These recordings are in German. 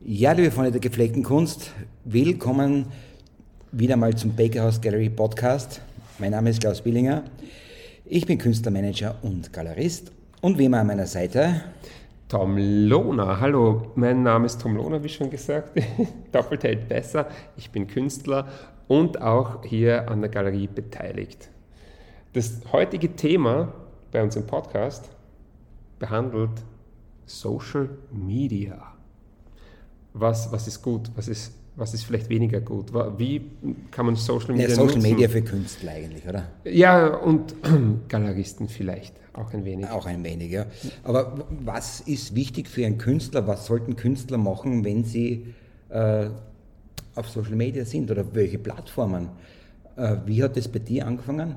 Ja, liebe Freunde der gepflegten Kunst, willkommen wieder mal zum Bakerhouse Gallery Podcast. Mein Name ist Klaus Billinger. Ich bin Künstlermanager und Galerist und wie immer an meiner Seite Tom Lohner. Hallo, mein Name ist Tom Lohner, wie schon gesagt. Doppelt hält besser. Ich bin Künstler und auch hier an der Galerie beteiligt. Das heutige Thema bei uns im Podcast behandelt Social Media. Was, was ist gut? Was ist, was ist vielleicht weniger gut? Wie kann man Social Media ja, Social nutzen? Media für Künstler eigentlich, oder? Ja, und Galeristen vielleicht auch ein wenig. Auch ein wenig, ja. Aber was ist wichtig für einen Künstler? Was sollten Künstler machen, wenn sie äh, auf Social Media sind oder welche Plattformen? Äh, wie hat das bei dir angefangen?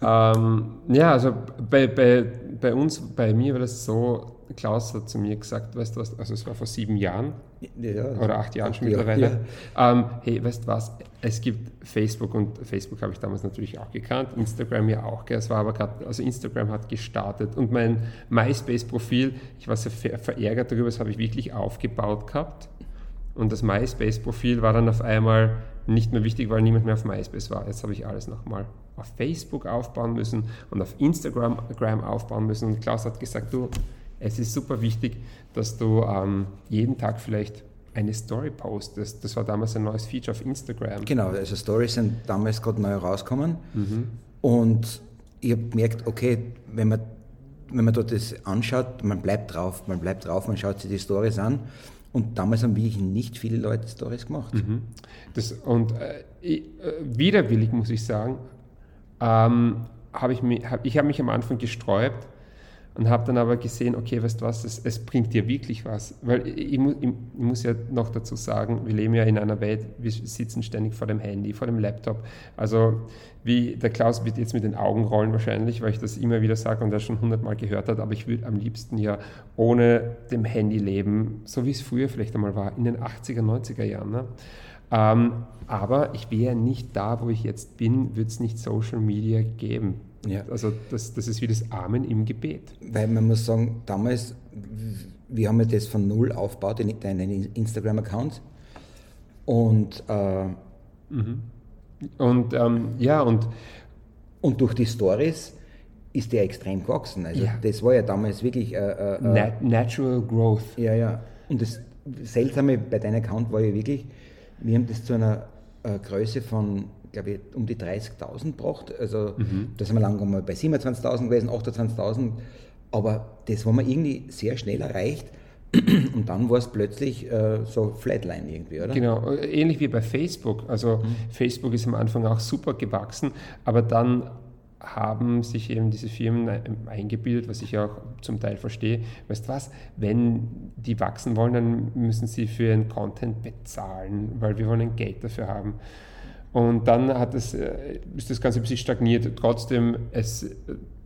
Ähm, ja, also bei, bei, bei uns, bei mir war das so, Klaus hat zu mir gesagt, weißt du was, also es war vor sieben Jahren ja, oder acht Jahren schon mittlerweile, ja. ähm, hey, weißt du was, es gibt Facebook und Facebook habe ich damals natürlich auch gekannt, Instagram ja auch, gell? es war aber gerade, also Instagram hat gestartet und mein MySpace-Profil, ich war sehr verärgert darüber, das habe ich wirklich aufgebaut gehabt und das MySpace-Profil war dann auf einmal nicht mehr wichtig, weil niemand mehr auf MySpace war. Jetzt habe ich alles nochmal auf Facebook aufbauen müssen und auf Instagram aufbauen müssen. Und Klaus hat gesagt, du, es ist super wichtig, dass du ähm, jeden Tag vielleicht eine Story postest. Das war damals ein neues Feature auf Instagram. Genau, also Stories sind damals gerade neu rausgekommen. Mhm. Und ich habe gemerkt, okay, wenn man, wenn man dort das anschaut, man bleibt drauf, man bleibt drauf, man schaut sich die Stories an. Und damals haben wirklich nicht viele Leute Stories gemacht. Mhm. Das, und äh, ich, äh, widerwillig muss ich sagen, ähm, habe ich, mich, hab, ich habe mich am Anfang gesträubt und habe dann aber gesehen, okay, weißt du was, es, es bringt dir wirklich was. Weil ich, ich, ich, muss ja noch dazu sagen, wir leben ja in einer Welt, wir sitzen ständig vor dem Handy, vor dem Laptop. Also wie der Klaus wird jetzt mit den Augen rollen wahrscheinlich, weil ich das immer wieder sage und er schon hundertmal gehört hat, aber ich würde am liebsten ja ohne dem Handy leben, so wie es früher vielleicht einmal war, in den 80er, 90er Jahren. Ne? Ähm, aber ich wäre nicht da, wo ich jetzt bin, würde es nicht Social Media geben. Ja. Also das, das ist wie das Amen im Gebet. Weil man muss sagen, damals, wir haben ja das von null aufgebaut, deinen Instagram-Account. Und, äh, mhm. und ähm, ja, und, und durch die Stories ist der extrem gewachsen. Also ja. das war ja damals wirklich äh, äh, Natural Growth. Ja, ja. Und das Seltsame bei deinem Account war ja wirklich, wir haben das zu einer äh, Größe von, glaube ich, um die 30.000 gebracht. Also mhm. da sind wir lange mal bei 27.000 gewesen, 28.000. Aber das haben wir irgendwie sehr schnell erreicht. Und dann war es plötzlich äh, so Flatline irgendwie, oder? Genau, ähnlich wie bei Facebook. Also mhm. Facebook ist am Anfang auch super gewachsen, aber dann haben sich eben diese Firmen eingebildet, was ich auch zum Teil verstehe. Weißt du was, wenn die wachsen wollen, dann müssen sie für ihren Content bezahlen, weil wir wollen Geld dafür haben. Und dann hat es, äh, ist das Ganze ein bisschen stagniert. Trotzdem, es,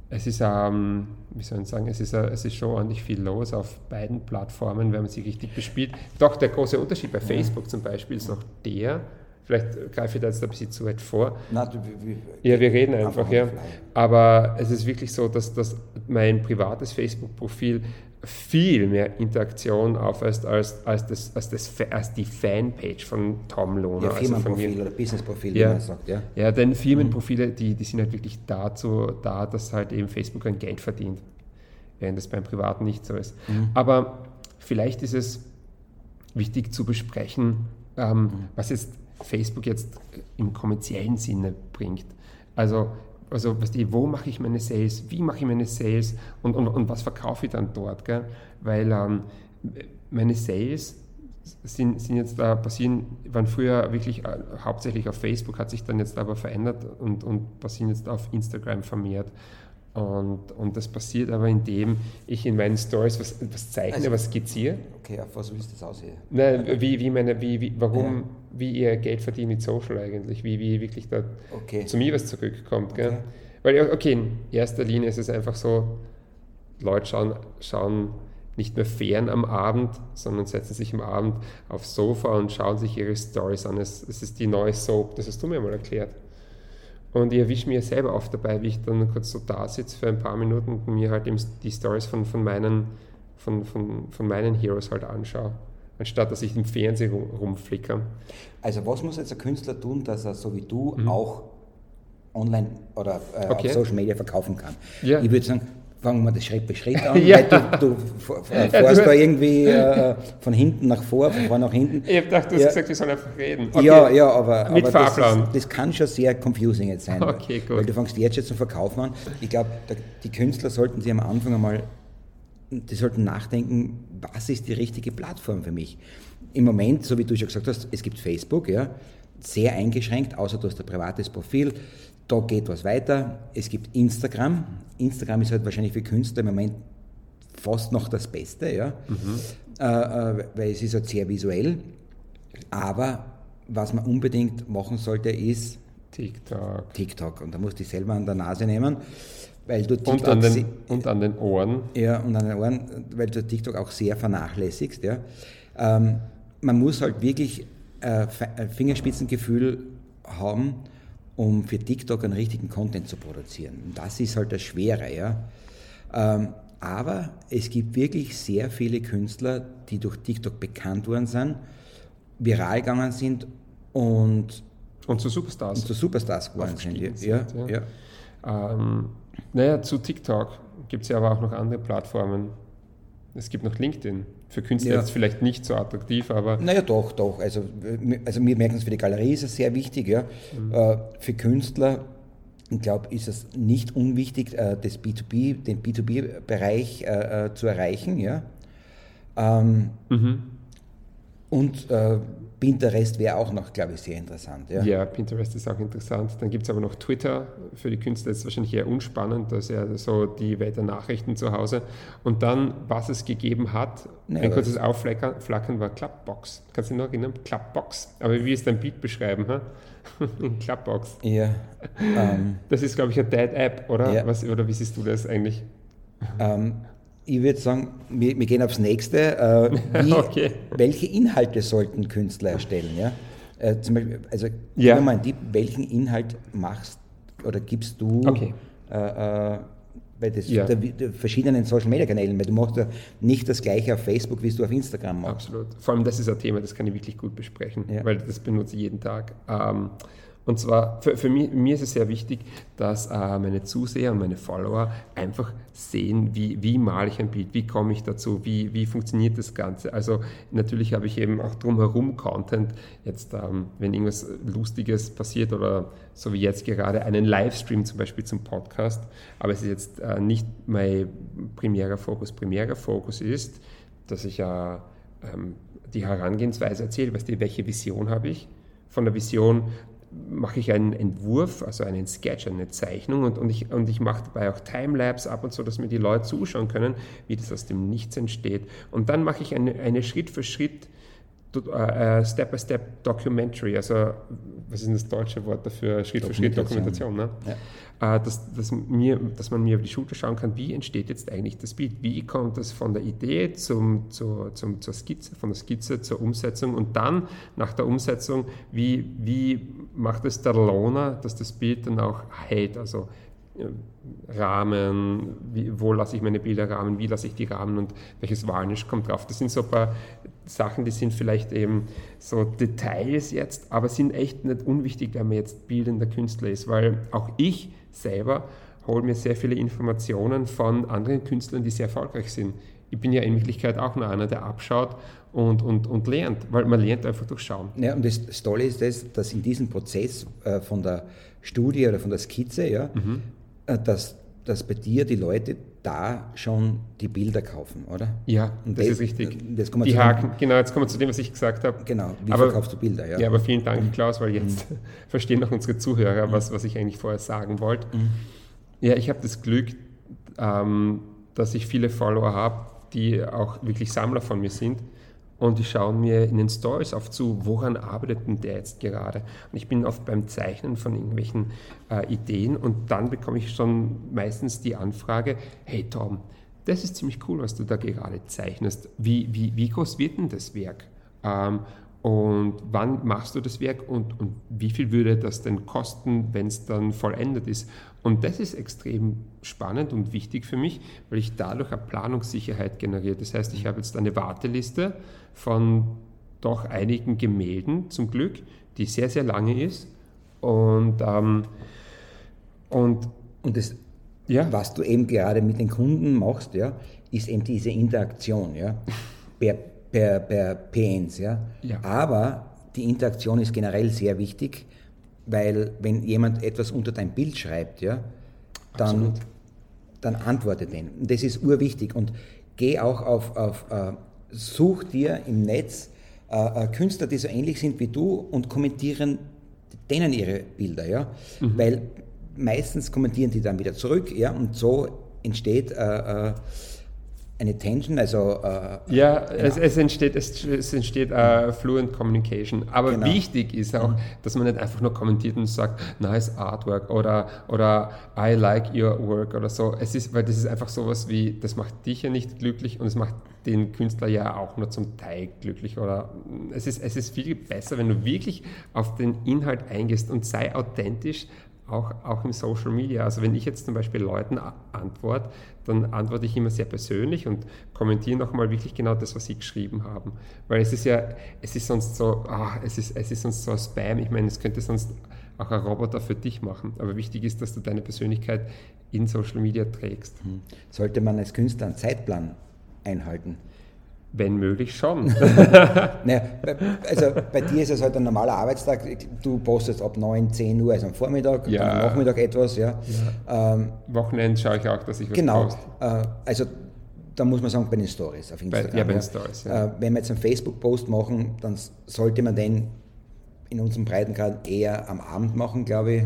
es ist, ähm, wie soll ich sagen, es ist, äh, es ist schon ordentlich viel los auf beiden Plattformen, wenn man sie richtig bespielt. Doch der große Unterschied bei Facebook zum Beispiel ist noch der, Vielleicht greife ich da jetzt ein bisschen zu weit vor. Nein, du, wir, ja, wir reden einfach, ja. Aber es ist wirklich so, dass, dass mein privates Facebook-Profil viel mehr Interaktion aufweist als, als, das, als, das, als die Fanpage von Tom Lohner. Ja, Firmenprofil also oder Businessprofil, ja, wie man sagt. Ja, ja denn Firmenprofile, die, die sind halt wirklich dazu da, dass halt eben Facebook ein Geld verdient, während das beim Privaten nicht so ist. Mhm. Aber vielleicht ist es wichtig zu besprechen, ähm, mhm. was jetzt Facebook jetzt im kommerziellen Sinne bringt. Also, also weißt du, wo mache ich meine Sales, wie mache ich meine Sales und, und, und was verkaufe ich dann dort? Gell? Weil ähm, meine Sales sind, sind jetzt da passieren, waren früher wirklich äh, hauptsächlich auf Facebook, hat sich dann jetzt aber verändert und, und passieren jetzt auf Instagram vermehrt. Und, und das passiert aber, indem ich in meinen Stories was, was zeichne, also, was skizziere. Okay, auf was willst du das aussehen? Nein, wie, wie, meine, wie, wie, warum, ja. wie ihr Geld verdient mit Social eigentlich, wie, wie wirklich da okay. zu mir was zurückkommt. Okay. Gell? Weil, okay, in erster Linie ist es einfach so, Leute schauen, schauen nicht mehr fern am Abend, sondern setzen sich am Abend aufs Sofa und schauen sich ihre Stories an. Es, es ist die neue Soap, das hast du mir mal erklärt. Und ich erwische mich selber oft dabei, wie ich dann kurz so da sitze für ein paar Minuten und mir halt die Stories von, von, meinen, von, von, von meinen Heroes halt anschaue. anstatt dass ich im Fernsehen rumflickere. Also was muss jetzt ein Künstler tun, dass er so wie du mhm. auch online oder äh, okay. auf Social Media verkaufen kann? Ja. Ich würde sagen, fangen wir das Schritt für Schritt an, ja. weil du, du fährst ja, da irgendwie äh, von hinten nach vor, von vor nach hinten. Ich habe gedacht, du hast ja. gesagt, wir sollen einfach reden. Okay. Ja, ja, aber, Mit aber das, ist, das, kann schon sehr confusing jetzt sein, okay, weil, weil, du fängst jetzt schon zum Verkaufen an. Ich glaube, die Künstler sollten sich am Anfang einmal, die sollten nachdenken, was ist die richtige Plattform für mich? Im Moment, so wie du schon gesagt hast, es gibt Facebook, ja, sehr eingeschränkt, außer du hast ein privates Profil, da geht was weiter. Es gibt Instagram. Instagram ist halt wahrscheinlich für Künstler im Moment fast noch das Beste, ja? Mhm. Äh, äh, weil es ist halt sehr visuell. Aber was man unbedingt machen sollte, ist TikTok. TikTok. Und da musst du dich selber an der Nase nehmen. Weil du TikTok und, an den, und an den Ohren. Ja, und an den Ohren, weil du TikTok auch sehr vernachlässigst. Ja. Ähm, man muss halt wirklich äh, Fingerspitzengefühl haben, um für TikTok einen richtigen Content zu produzieren. Und das ist halt das Schwere. Ja. Ähm, aber es gibt wirklich sehr viele Künstler, die durch TikTok bekannt worden sind, viral gegangen sind und, und zu Superstars. Und zu Superstars geworden sind. Ja, ja. ja. Ähm, naja, zu TikTok gibt es ja aber auch noch andere Plattformen. Es gibt noch LinkedIn. Für Künstler ja. ist es vielleicht nicht so attraktiv, aber. Naja, doch, doch. Also, also wir merken es für die Galerie ist es sehr wichtig. Ja. Mhm. Äh, für Künstler, ich glaube, ist es nicht unwichtig, äh, das B2B, den B2B-Bereich äh, zu erreichen. Ja. Ähm, mhm. Und Pinterest wäre auch noch, glaube ich, sehr interessant. Ja, ja Pinterest ist auch interessant. Dann gibt es aber noch Twitter. Für die Künstler ist es wahrscheinlich eher unspannend. Das ist ja so die Welt der Nachrichten zu Hause. Und dann, was es gegeben hat, nee, ein kurzes Aufflackern war Clubbox. Kannst du dich noch erinnern? Clubbox. Aber wie ist dein Beat beschreiben? Ha? In Clubbox. Ja. Um, ähm. das ist, glaube ich, eine Dead-App, oder? Ja. Was, oder wie siehst du das eigentlich? Um, ähm, ich würde sagen, wir, wir, gehen aufs nächste. Äh, wie, okay. Welche Inhalte sollten Künstler erstellen? Ja? Äh, zum Beispiel, also ja. mal einen Tipp, welchen Inhalt machst oder gibst du okay. äh, äh bei des, ja. der, der verschiedenen Social Media Kanälen? Weil du machst ja nicht das gleiche auf Facebook, wie du auf Instagram machst. Absolut. Vor allem das ist ein Thema, das kann ich wirklich gut besprechen, ja. weil das benutze ich jeden Tag. Ähm, und zwar, für, für mich, mir ist es sehr wichtig, dass äh, meine Zuseher und meine Follower einfach sehen, wie, wie male ich ein Bild, wie komme ich dazu, wie, wie funktioniert das Ganze. Also natürlich habe ich eben auch drumherum Content, jetzt ähm, wenn irgendwas Lustiges passiert oder so wie jetzt gerade einen Livestream zum Beispiel zum Podcast, aber es ist jetzt äh, nicht mein primärer Fokus. Primärer Fokus ist, dass ich äh, ähm, die Herangehensweise erzähle, weißt du, welche Vision habe ich? Von der Vision mache ich einen Entwurf, also einen Sketch, eine Zeichnung und, und ich, und ich mache dabei auch Timelapse ab und so, dass mir die Leute zuschauen können, wie das aus dem Nichts entsteht. Und dann mache ich eine, eine Schritt für Schritt äh, Step-by-Step-Documentary, also was ist das deutsche Wort dafür? Schritt für Schritt Dokumentation. Ne? Ja. Äh, dass, dass, mir, dass man mir auf die Schulter schauen kann, wie entsteht jetzt eigentlich das Bild? Wie kommt das von der Idee zum, zur, zum, zur Skizze, von der Skizze zur Umsetzung und dann nach der Umsetzung, wie, wie macht es der Loner, dass das Bild dann auch hält? Also Rahmen, wie, wo lasse ich meine Bilder rahmen, wie lasse ich die Rahmen und welches Varnish kommt drauf. Das sind so ein paar Sachen, die sind vielleicht eben so Details jetzt, aber sind echt nicht unwichtig, wenn man jetzt bildender Künstler ist, weil auch ich selber hole mir sehr viele Informationen von anderen Künstlern, die sehr erfolgreich sind. Ich bin ja in Wirklichkeit auch nur einer, der abschaut und, und, und lernt, weil man lernt einfach durch Schauen. Ja, und das Tolle ist das, dass in diesem Prozess äh, von der Studie oder von der Skizze, ja, mhm. Äh, dass, dass bei dir die Leute da schon die Bilder kaufen, oder? Ja, und das, das ist richtig. Das die Haken, genau, jetzt kommen wir zu dem, was ich gesagt habe. Genau, wie aber, verkaufst du Bilder? Ja, ja aber vielen Dank, mhm. Klaus, weil jetzt mhm. verstehen auch unsere Zuhörer, was, was ich eigentlich vorher sagen wollte. Mhm. Ja, ich habe das Glück, ähm, dass ich viele Follower habe, die auch wirklich Sammler von mir sind und die schauen mir in den Stories oft zu, woran arbeitet denn der jetzt gerade? Und ich bin oft beim Zeichnen von irgendwelchen äh, Ideen und dann bekomme ich schon meistens die Anfrage, hey Tom, das ist ziemlich cool, was du da gerade zeichnest. Wie, wie, wie groß wird denn das Werk? Ähm, und wann machst du das Werk und, und wie viel würde das denn kosten, wenn es dann vollendet ist? Und das ist extrem spannend und wichtig für mich, weil ich dadurch eine Planungssicherheit generiere. Das heißt, ich habe jetzt eine Warteliste von doch einigen Gemälden zum Glück, die sehr, sehr lange ist. Und, ähm, und, und das, ja. was du eben gerade mit den Kunden machst, ja, ist eben diese Interaktion ja, per, per, per PNs. Ja. ja. Aber die Interaktion ist generell sehr wichtig, weil wenn jemand etwas unter dein Bild schreibt, ja, dann, dann antworte den. Und das ist urwichtig. Und geh auch auf, auf uh, such dir im Netz uh, uh, Künstler, die so ähnlich sind wie du und kommentieren denen ihre Bilder, ja. Mhm. Weil meistens kommentieren die dann wieder zurück, ja, und so entsteht eine Tension, also äh, ja, genau. es, es, entsteht, es, es entsteht uh, fluent communication. Aber genau. wichtig ist auch, mhm. dass man nicht einfach nur kommentiert und sagt, nice artwork oder oder I like your work oder so. Es ist, weil das ist einfach sowas wie, das macht dich ja nicht glücklich und es macht den Künstler ja auch nur zum Teil glücklich. Oder es ist, es ist viel besser, wenn du wirklich auf den Inhalt eingehst und sei authentisch, auch, auch im Social Media. Also wenn ich jetzt zum Beispiel Leuten antworte, dann antworte ich immer sehr persönlich und kommentiere nochmal wirklich genau das, was sie geschrieben haben. Weil es ist ja, es ist sonst so, ah, es, ist, es ist sonst so ein Spam. Ich meine, es könnte sonst auch ein Roboter für dich machen. Aber wichtig ist, dass du deine Persönlichkeit in Social Media trägst. Hm. Sollte man als Künstler einen Zeitplan einhalten? Wenn möglich schon. naja, also bei dir ist es halt ein normaler Arbeitstag. Du postest ab 9, 10 Uhr, also am Vormittag, ja. am Nachmittag etwas. Ja. ja. Ähm, Wochenende schaue ich auch, dass ich was genau. Genau. Äh, also da muss man sagen, bei den Stories auf Instagram. Bei, ja, bei den Stories. Ja. Äh, wenn wir jetzt einen Facebook-Post machen, dann sollte man den in unserem Breitengrad eher am Abend machen, glaube ich.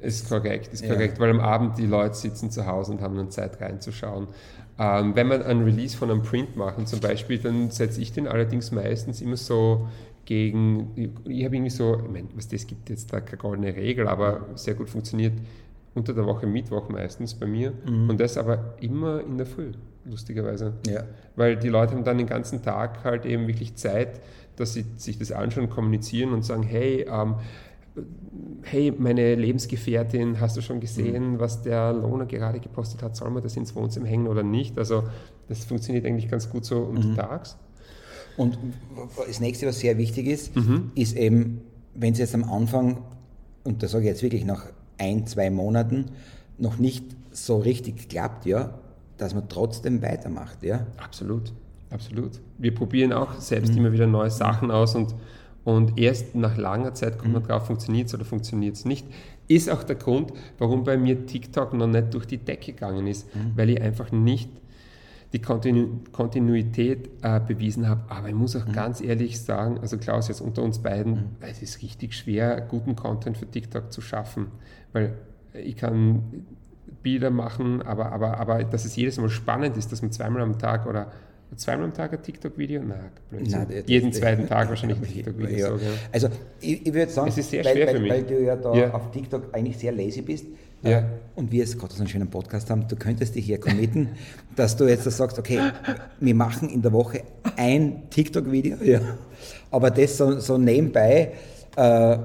Ist korrekt, ist korrekt, weil am Abend die Leute sitzen zu Hause und haben dann Zeit reinzuschauen. Ähm, wenn wir ein Release von einem Print machen zum Beispiel, dann setze ich den allerdings meistens immer so gegen, ich habe irgendwie so, ich meine, was das gibt jetzt da keine goldene Regel, aber sehr gut funktioniert unter der Woche Mittwoch meistens bei mir mhm. und das aber immer in der Früh, lustigerweise. Ja. Weil die Leute haben dann den ganzen Tag halt eben wirklich Zeit, dass sie sich das anschauen, kommunizieren und sagen, hey, ähm, hey, meine Lebensgefährtin, hast du schon gesehen, mhm. was der Lohner gerade gepostet hat, soll man das ins Wohnzimmer hängen oder nicht? Also das funktioniert eigentlich ganz gut so mhm. untertags. Und das nächste, was sehr wichtig ist, mhm. ist eben, wenn es jetzt am Anfang, und das sage ich jetzt wirklich nach ein, zwei Monaten, noch nicht so richtig klappt, ja, dass man trotzdem weitermacht, ja. Absolut, absolut. Wir probieren auch selbst mhm. immer wieder neue Sachen aus und und erst nach langer Zeit kommt man mhm. drauf, funktioniert es oder funktioniert es nicht. Ist auch der Grund, warum bei mir TikTok noch nicht durch die Decke gegangen ist, mhm. weil ich einfach nicht die Kontinu Kontinuität äh, bewiesen habe. Aber ich muss auch mhm. ganz ehrlich sagen, also Klaus, jetzt unter uns beiden, mhm. es ist richtig schwer, guten Content für TikTok zu schaffen, weil ich kann Bilder machen, aber, aber, aber dass es jedes Mal spannend ist, dass man zweimal am Tag oder zweimal am Tag ein TikTok-Video? Nein, Blödsinn. Nein, Jeden zweiten Tag wahrscheinlich ein TikTok-Video. Ja. So, ja. Also ich, ich würde sagen, weil, weil, weil du ja da auf TikTok eigentlich sehr lazy bist ja. Äh, und wir jetzt gerade so einen schönen Podcast haben, du könntest dich hier committen, dass du jetzt sagst, okay, wir machen in der Woche ein TikTok-Video, ja. aber das so, so nebenbei äh,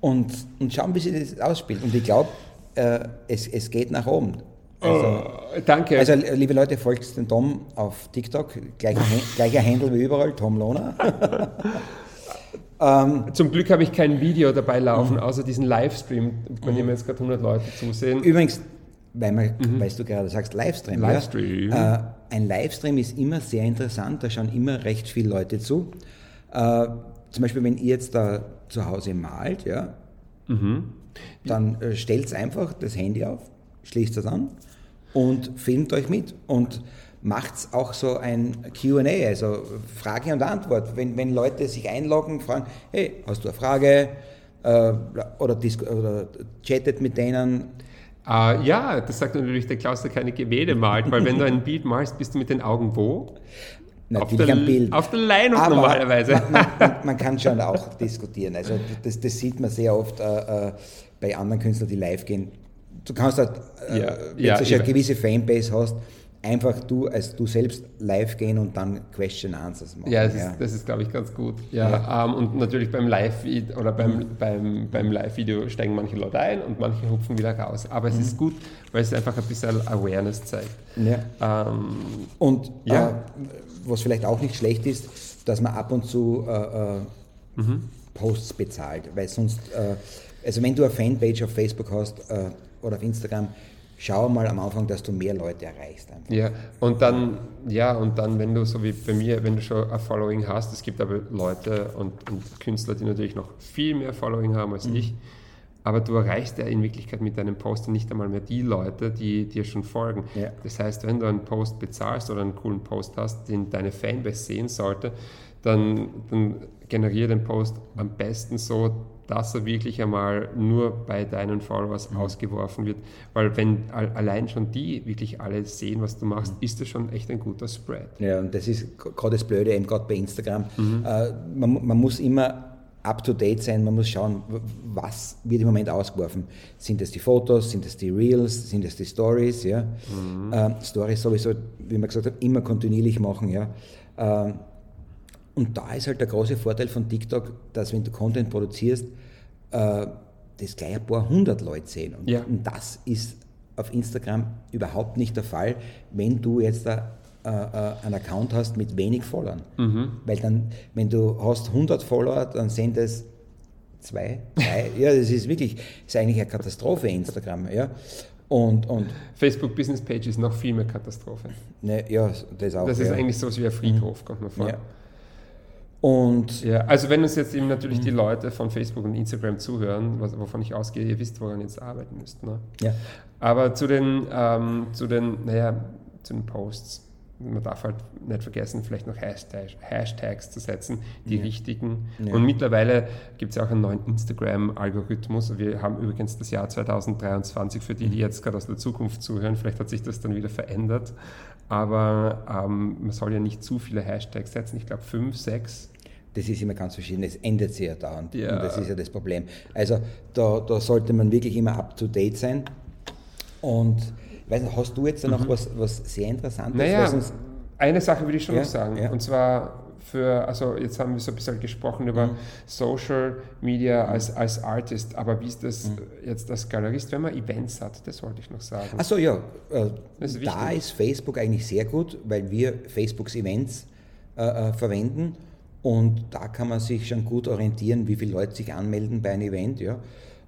und, und schauen, wie sich das ausspielt. Und ich glaube, äh, es, es geht nach oben. Also, oh, danke. Also, liebe Leute, folgt den Tom auf TikTok. Gleicher, gleicher Handle wie überall, Tom Lohner. ähm, Zum Glück habe ich kein Video dabei laufen, mhm. außer diesen Livestream, bei dem jetzt gerade 100 Leute zusehen. Übrigens, weil, man, mhm. weil du gerade sagst, Livestream. Livestream. Ja? Äh, ein Livestream ist immer sehr interessant, da schauen immer recht viele Leute zu. Äh, zum Beispiel, wenn ihr jetzt da zu Hause malt, ja, mhm. dann äh, stellt einfach das Handy auf, schließt das an und filmt euch mit und macht auch so ein QA, also Frage und Antwort. Wenn, wenn Leute sich einloggen, fragen, hey, hast du eine Frage äh, oder, oder chattet mit denen. Uh, ja, das sagt natürlich der Klaus, der keine Gemälde malt, weil wenn du ein Bild malst, bist du mit den Augen wo? Natürlich auf der, am Bild. Auf der Leinwand Aber normalerweise. Man, man, man, kann schon auch diskutieren. Also das, das sieht man sehr oft äh, äh bei anderen Künstlern, die live gehen du kannst halt, äh, ja, wenn ja, du schon eine gewisse Fanbase hast, einfach du als du selbst live gehen und dann Question Answers machen. Ja, das ist, das ist glaube ich, ganz gut. Ja, ja. Ähm, und natürlich beim Live oder beim, mhm. beim, beim Live-Video steigen manche Leute ein und manche hupfen wieder raus. Aber es mhm. ist gut, weil es einfach ein bisschen Awareness zeigt. Ja. Ähm, und ja. Äh, was vielleicht auch nicht schlecht ist, dass man ab und zu äh, äh, mhm. Posts bezahlt, weil sonst, äh, also wenn du eine Fanpage auf Facebook hast äh, oder auf Instagram, schau mal am Anfang, dass du mehr Leute erreichst. Einfach. Ja, und dann, ja, und dann, wenn du so wie bei mir, wenn du schon ein Following hast, es gibt aber Leute und, und Künstler, die natürlich noch viel mehr Following haben als mhm. ich, aber du erreichst ja in Wirklichkeit mit deinem Post nicht einmal mehr die Leute, die dir schon folgen. Ja. Das heißt, wenn du einen Post bezahlst oder einen coolen Post hast, den deine Fanbase sehen sollte, dann, dann generiere den Post am besten so, dass er wirklich einmal nur bei deinen Followers mhm. ausgeworfen wird. Weil wenn allein schon die wirklich alle sehen, was du machst, mhm. ist das schon echt ein guter Spread. Ja, und das ist gerade das Blöde, eben gerade bei Instagram. Mhm. Äh, man, man muss immer up-to-date sein, man muss schauen, was wird im Moment ausgeworfen. Sind es die Fotos, sind es die Reels, sind es die Stories? Ja? Mhm. Äh, Stories sowieso, wie man gesagt hat, immer kontinuierlich machen. Ja? Äh, und da ist halt der große Vorteil von TikTok, dass wenn du Content produzierst, äh, das gleich ein paar hundert Leute sehen. Und, ja. und, das ist auf Instagram überhaupt nicht der Fall, wenn du jetzt da, äh, äh, einen Account hast mit wenig Followern. Mhm. Weil dann, wenn du hast 100 Follower, dann sind das zwei, drei. ja, das ist wirklich, ist eigentlich eine Katastrophe, Instagram. Ja. Und, und Facebook Business Page ist noch viel mehr Katastrophe. Ne, ja, das auch. Das ist ja. eigentlich so wie ein Friedhof, kommt man vor. Ja. Und ja, also wenn uns jetzt eben natürlich die Leute von Facebook und Instagram zuhören, was, wovon ich ausgehe, ihr wisst, woran ihr jetzt arbeiten müsst. Ne? Ja. Aber zu den, ähm, zu den, naja, zu den Posts. Man darf halt nicht vergessen, vielleicht noch Hashtag, Hashtags zu setzen, die ja. richtigen. Ja. Und mittlerweile gibt es ja auch einen neuen Instagram-Algorithmus. Wir haben übrigens das Jahr 2023 für die, die mhm. jetzt gerade aus der Zukunft zuhören. Vielleicht hat sich das dann wieder verändert. Aber ähm, man soll ja nicht zu viele Hashtags setzen. Ich glaube fünf, sechs das ist immer ganz verschieden, es ändert sich ja dauernd. Ja. Und das ist ja das Problem. Also da, da sollte man wirklich immer up-to-date sein. Und weiß nicht, hast du jetzt da noch mhm. was, was sehr Interessantes? Naja, eine Sache würde ich schon ja, noch sagen. Ja. Und zwar für, also jetzt haben wir so ein bisschen gesprochen über mhm. Social Media als, als Artist, aber wie ist das mhm. jetzt als Galerist, wenn man Events hat? Das wollte ich noch sagen. Achso, ja. Äh, ist da ist Facebook eigentlich sehr gut, weil wir Facebooks Events äh, äh verwenden und da kann man sich schon gut orientieren, wie viele Leute sich anmelden bei einem Event. Ja.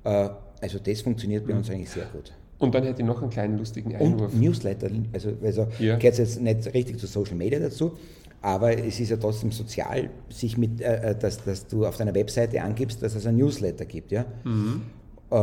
Äh, also das funktioniert bei mhm. uns eigentlich sehr gut. Und dann hätte ich noch einen kleinen lustigen Einwurf. Und Newsletter, also, also ja. gehört jetzt nicht richtig zu Social Media dazu, aber es ist ja trotzdem sozial, sich mit, äh, äh, dass, dass du auf deiner Webseite angibst, dass es ein Newsletter gibt. Ja? Mhm. Äh,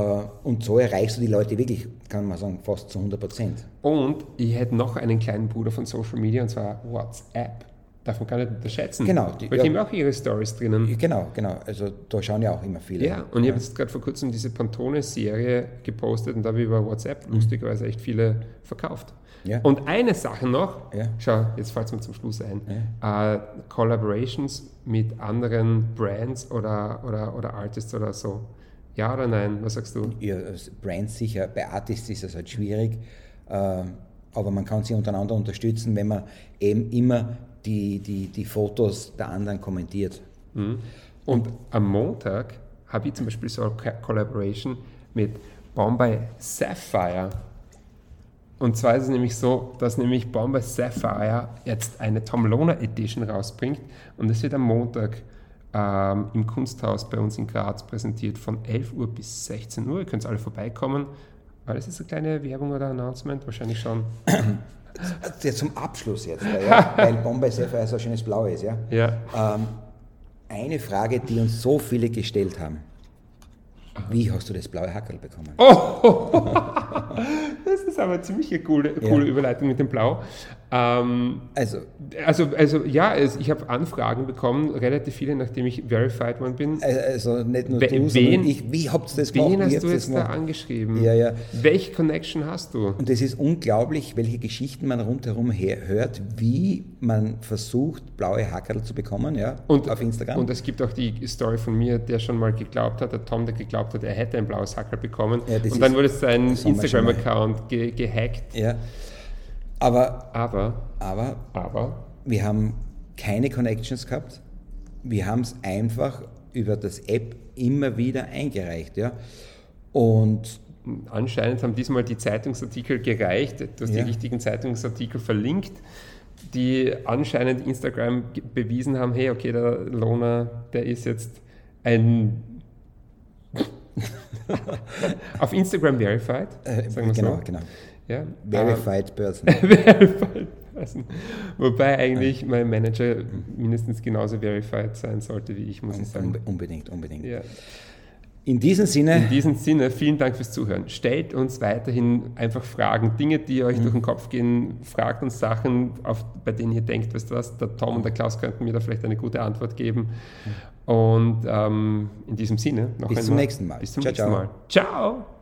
und so erreichst du die Leute wirklich, kann man sagen, fast zu 100 Prozent. Und ich hätte noch einen kleinen Bruder von Social Media, und zwar WhatsApp darf man gar nicht unterschätzen. Genau. Die, Weil ja, die haben auch ihre Stories drinnen. Genau, genau. Also da schauen ja auch immer viele. Ja, und ich habe jetzt gerade vor kurzem diese Pantone-Serie gepostet und da habe ich über WhatsApp mhm. lustigerweise echt viele verkauft. Ja. Und eine Sache noch, ja. schau, jetzt fällt es mir zum Schluss ein, ja. äh, Collaborations mit anderen Brands oder, oder, oder Artists oder so. Ja oder nein? Was sagst du? Ja, Brands sicher. Bei Artists ist es halt schwierig, äh, aber man kann sie untereinander unterstützen, wenn man eben immer die, die, die Fotos der anderen kommentiert. Mhm. Und am Montag habe ich zum Beispiel so eine Collaboration mit Bombay Sapphire. Und zwar ist es nämlich so, dass nämlich Bombay Sapphire jetzt eine Tom Lohner Edition rausbringt und es wird am Montag ähm, im Kunsthaus bei uns in Graz präsentiert von 11 Uhr bis 16 Uhr. Ihr könnt alle vorbeikommen. War das jetzt eine kleine Werbung oder Announcement? Wahrscheinlich schon. Zum Abschluss jetzt, ja, weil Bombay Sapphire so schönes Blau ist. Ja? ja. Ähm, eine Frage, die uns so viele gestellt haben. Wie hast du das blaue Hackerl bekommen? Oh, ist aber ziemlich eine coole, coole ja. Überleitung mit dem Blau. Ähm, also, also, also ja, es, ich habe Anfragen bekommen, relativ viele, nachdem ich verified worden bin. Also nicht nur We du, wen, ich, wie habt ihr das gemacht? Wen hast du jetzt da angeschrieben? Ja, ja. Welche Connection hast du? Und es ist unglaublich, welche Geschichten man rundherum hört, wie man versucht, blaue Hackerl zu bekommen, ja, und, auf Instagram. Und es gibt auch die Story von mir, der schon mal geglaubt hat, der Tom, der geglaubt hat, er hätte ein blaues Hackerl bekommen. Ja, und dann wurde sein Instagram-Account ge gehackt. Ja. Aber, Aber, aber aber, wir haben keine Connections gehabt. Wir haben es einfach über das App immer wieder eingereicht. Ja? Und anscheinend haben diesmal die Zeitungsartikel gereicht. Du hast Ja. die richtigen Zeitungsartikel verlinkt, die anscheinend Instagram bewiesen haben, hey, okay, der Lona, der ist jetzt ein auf Instagram verified, äh, sagen wir genau, so. genau. Ja, Verified Person. Ähm, verified person. Wobei eigentlich mein Manager mindestens genauso verified sein sollte wie ich, muss ich sagen. Unbe unbedingt, unbedingt. Ja. In diesem Sinne, In diesem Sinne, vielen Dank fürs Zuhören. Stellt uns weiterhin einfach Fragen, Dinge, die euch durch den Kopf gehen. Fragt uns Sachen, auf, bei denen ihr denkt, weißt du was, der Tom und der Klaus könnten mir da vielleicht eine gute Antwort geben. Und ähm, in diesem Sinne, noch Bis einmal. zum nächsten Mal. Bis zum Ciao, nächsten ciao. Mal. Ciao!